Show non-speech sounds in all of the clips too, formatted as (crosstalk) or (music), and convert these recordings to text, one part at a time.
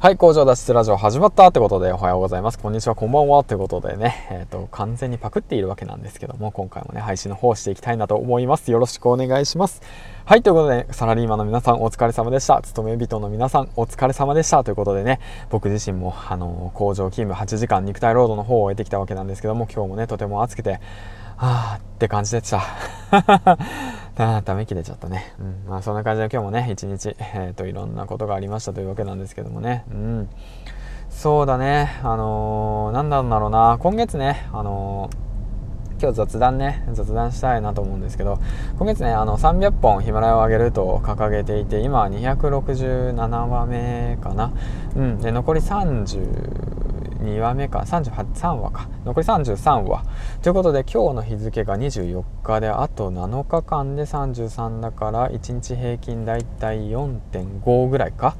はい、工場脱出ラジオ始まったってことでおはようございます。こんにちは、こんばんはってことでね、えっ、ー、と、完全にパクっているわけなんですけども、今回もね、配信の方していきたいなと思います。よろしくお願いします。はい、ということで、サラリーマンの皆さんお疲れ様でした。勤め人の皆さんお疲れ様でした。ということでね、僕自身も、あの、工場勤務8時間肉体労働の方を終えてきたわけなんですけども、今日もね、とても暑くて、はぁって感じでした。(laughs) あため息出ちゃったね。うん。まあそんな感じで今日もね、一日、えっ、ー、と、いろんなことがありましたというわけなんですけどもね。うん。そうだね。あのー、なんだろうな。今月ね、あのー、今日雑談ね、雑談したいなと思うんですけど、今月ね、あの、300本ヒマラヤを上げると掲げていて、今は267話目かな。うん。で、残り32話目か3話か残り33話ということで今日の日付が24日であと7日間で33だから1日平均だいたい4.5ぐらいか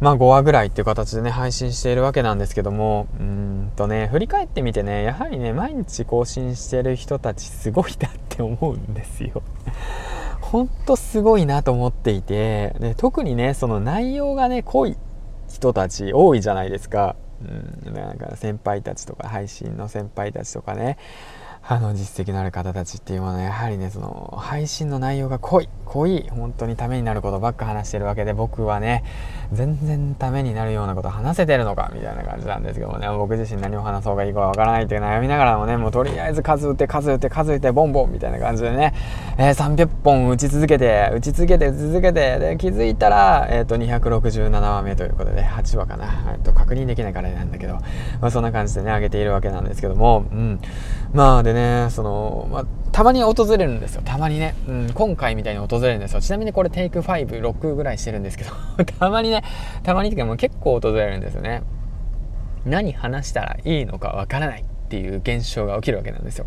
まあ5話ぐらいっていう形でね配信しているわけなんですけどもうんとね振り返ってみてねやはりね毎日更新してる人たちすごいなって思うんですよ。(laughs) ほんとすごいなと思っていてで特にねその内容がね濃い人たち多いじゃないですか。うん、なんか先輩たちとか配信の先輩たちとかねあの実績のある方たちっていうものはやはりねその配信の内容が濃い。濃い本当にためになることばっか話してるわけで僕はね全然ためになるようなこと話せてるのかみたいな感じなんですけどもね。僕自身何を話そうがいいかわからないっていう悩みながらもねもうとりあえず数打って数打って数打ってボンボンみたいな感じでね、えー、300本打ち続けて打ち続けて打ち続けてで気づいたら、えー、と267話目ということで8話かな、えー、と確認できないからなんだけど、まあ、そんな感じでね上げているわけなんですけども、うん、まあでねその、まあ、たまに訪れるんですよ。たまにね、うん、今回みたいに訪れるんですよ。ちなみにこれテイク56ぐらいしてるんですけど。(laughs) たまにね。たまにっても結構訪れるんですよね。何話したらいいのかわからないっていう現象が起きるわけなんですよ。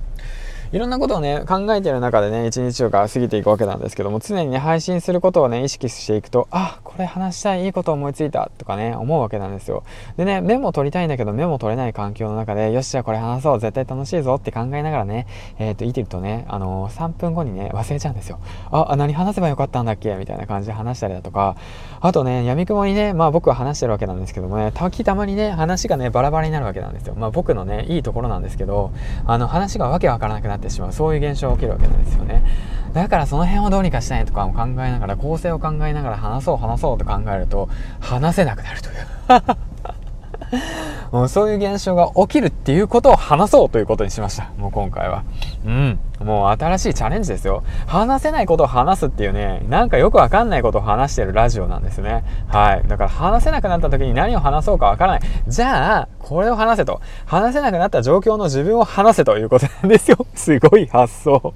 いろんなことをね、考えてる中でね、一日が過ぎていくわけなんですけども、常にね、配信することをね、意識していくと、あ、これ話したい、いいこと思いついた、とかね、思うわけなんですよ。でね、メモ取りたいんだけど、メモ取れない環境の中で、よし、じゃあこれ話そう、絶対楽しいぞって考えながらね、えっ、ー、と、いてるとね、あのー、3分後にね、忘れちゃうんですよ。あ、何話せばよかったんだっけ？みたいな感じで話したりだとか、あとね、闇雲にね、まあ僕は話してるわけなんですけどもね、時たまにね、話がね、バラバラになるわけなんですよ。まあ僕のね、いいところなんですけど、あの、話がわけわからなくなってしまう、そういう現象象が起きるわけなんですよねだからその辺をどうにかしたいとかも考えながら構成を考えながら話そう話そうそうと考えると話せなくなるというも (laughs) うそういう現象が起きるっていうことを話そうということにしました。もう今回は。うん。もう新しいチャレンジですよ。話せないことを話すっていうね、なんかよくわかんないことを話してるラジオなんですね。はい。だから話せなくなった時に何を話そうかわからない。じゃあ、これを話せと。話せなくなった状況の自分を話せということなんですよ。(laughs) すごい発想。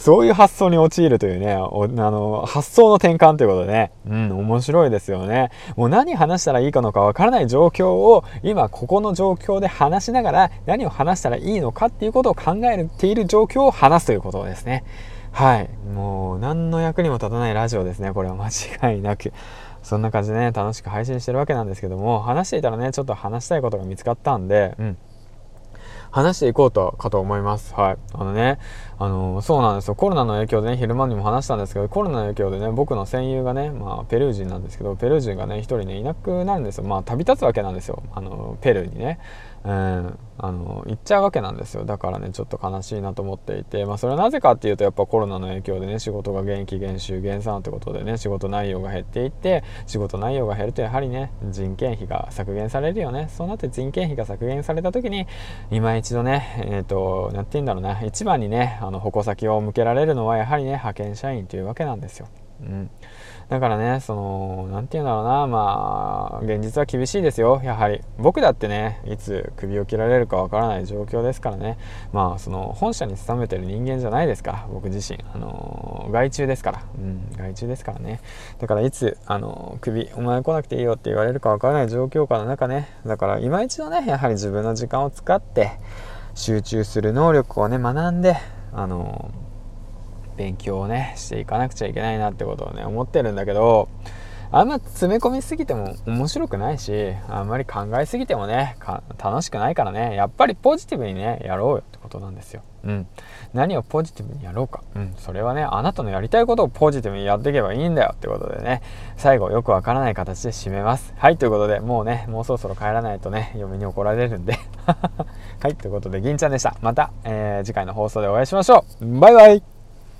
そういう発想に陥るというね、あの、発想の転換ということでね、うん、面白いですよね。もう何話したらいいかのかわからない状況を、今ここの状況で話しながら、何を話したらいいのかっていうことを考えている状況を話すということですね。はい。もう、何の役にも立たないラジオですね。これは間違いなく。そんな感じでね、楽しく配信してるわけなんですけども、話していたらね、ちょっと話したいことが見つかったんで、うん。話していこうとかと思います。はい。あのね、あの、そうなんですよ。コロナの影響でね、昼間にも話したんですけど、コロナの影響でね、僕の戦友がね、まあ、ペルー人なんですけど、ペルー人がね、一人ね、いなくなるんですよ。まあ、旅立つわけなんですよ。あの、ペルーにね。うん、あの行っちゃうわけなんですよ。だからねちょっと悲しいなと思っていて、まあ、それはなぜかっていうとやっぱコロナの影響でね仕事が減期減収減産ってことでね仕事内容が減っていって仕事内容が減るとやはりね人件費が削減されるよね。そうなって人件費が削減された時に今一度ねえっ、ー、と何て言うんだろうな一番にねあの矛先を向けられるのはやはりね派遣社員というわけなんですよ。うんだからね、その、なんて言うんだろうな、まあ、現実は厳しいですよ、やはり。僕だってね、いつ首を切られるかわからない状況ですからね、まあ、その、本社に勤めてる人間じゃないですか、僕自身。あの、外注ですから。うん、外注ですからね。だから、いつ、あの、首、お前来なくていいよって言われるかわからない状況下の中ね、だから、今一度ね、やはり自分の時間を使って、集中する能力をね、学んで、あの、勉強をねしていかなくちゃいけないなってことをね思ってるんだけどあんま詰め込みすぎても面白くないしあんまり考えすぎてもね楽しくないからねやっぱりポジティブにねやろうよってことなんですよ。うん、何をポジティブにやろうか、うん、それはねあなたのやりたいことをポジティブにやっていけばいいんだよってことでね最後よくわからない形で締めます。はいということでもうねもうそろそろ帰らないとね嫁に怒られるんで。(laughs) はいということで銀ちゃんでした。また、えー、次回の放送でお会いしましょう。バイバイ。